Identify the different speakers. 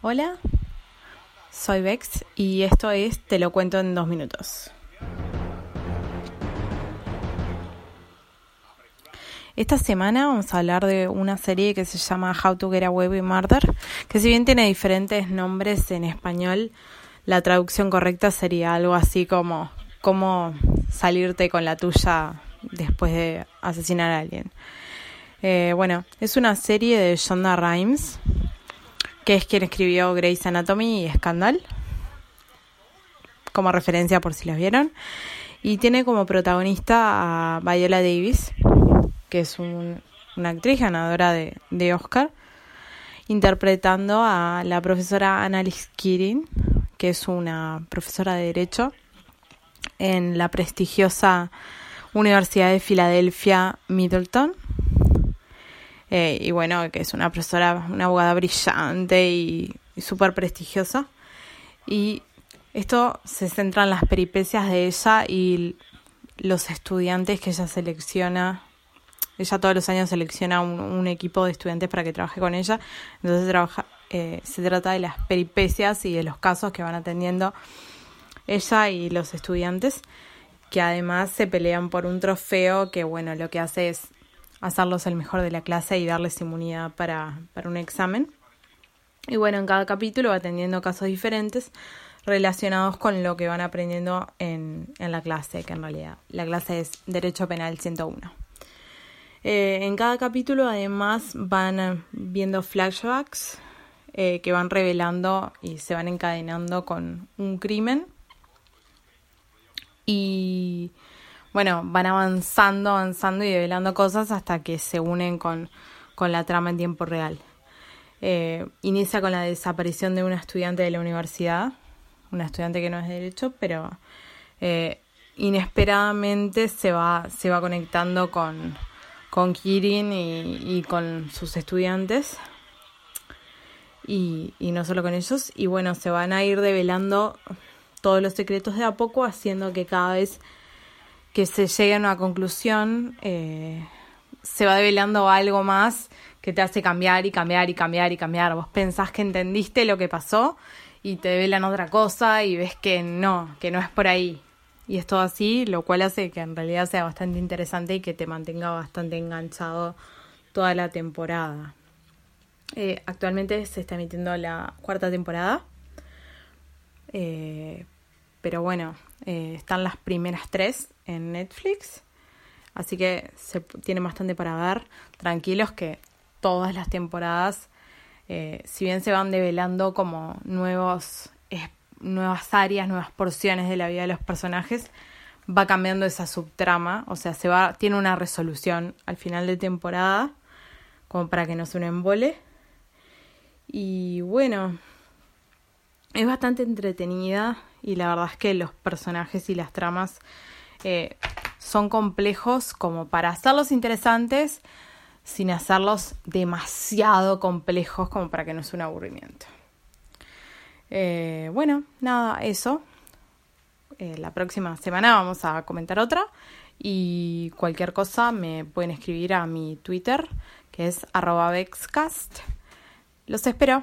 Speaker 1: Hola, soy Vex y esto es Te lo cuento en dos minutos. Esta semana vamos a hablar de una serie que se llama How to Get Away with Murder, que si bien tiene diferentes nombres en español, la traducción correcta sería algo así como cómo salirte con la tuya después de asesinar a alguien. Eh, bueno, es una serie de Shonda Rhimes, que es quien escribió Grey's Anatomy y Scandal, como referencia por si las vieron. Y tiene como protagonista a Viola Davis, que es una actriz ganadora de, de, Oscar, interpretando a la profesora Annalise Keating, que es una profesora de Derecho en la prestigiosa Universidad de Filadelfia, Middleton eh, y bueno, que es una profesora, una abogada brillante y, súper prestigiosa. Y esto se centra en las peripecias de ella y los estudiantes que ella selecciona. Ella todos los años selecciona un, equipo de estudiantes para que trabaje con ella. Entonces trabaja, eh, se trata de las peripecias y de los casos que van atendiendo ella y los estudiantes, que además se pelean por un trofeo que, bueno, lo que hace es hacerlos el mejor de la clase y darles inmunidad para, para un examen. Y bueno, en cada capítulo va atendiendo casos diferentes relacionados con lo que van aprendiendo en, en la clase, que en realidad la clase es Derecho Penal 101. Eh, en cada capítulo además van viendo flashbacks eh, que van revelando y se van encadenando con un crimen. Y bueno, van avanzando, avanzando y develando cosas hasta que se unen con, la trama en tiempo real. Eh, inicia con la desaparición de una estudiante de la universidad, una estudiante que no es de derecho, pero eh, inesperadamente se va, se va conectando con, con Kirin y, con sus estudiantes. Y, y no solo con ellos. Y bueno, se van a ir develando todos los secretos de a poco, haciendo que cada vez que se llegue a una conclusión, eh, se va develando algo más que te hace cambiar y cambiar y cambiar y cambiar. Vos pensás que entendiste lo que pasó y te develan otra cosa y ves que no, que no es por ahí. Y es todo así, lo cual hace que en realidad sea bastante interesante y que te mantenga bastante enganchado toda la temporada. Eh, actualmente se está emitiendo la cuarta temporada. Eh, pero bueno, eh, están las primeras tres en Netflix. Así que se tiene bastante para ver. Tranquilos que todas las temporadas, eh, si bien se van develando como nuevos, nuevas áreas, nuevas porciones de la vida de los personajes, va cambiando esa subtrama. O sea, se va, tiene una resolución al final de temporada, como para que no se un. Y bueno, es bastante entretenida y la verdad es que los personajes y las tramas eh, son complejos como para hacerlos interesantes sin hacerlos demasiado complejos como para que no sea un aburrimiento. Eh, bueno, nada, eso. Eh, la próxima semana vamos a comentar otra y cualquier cosa me pueden escribir a mi Twitter que es arroba vexcast. Los espero.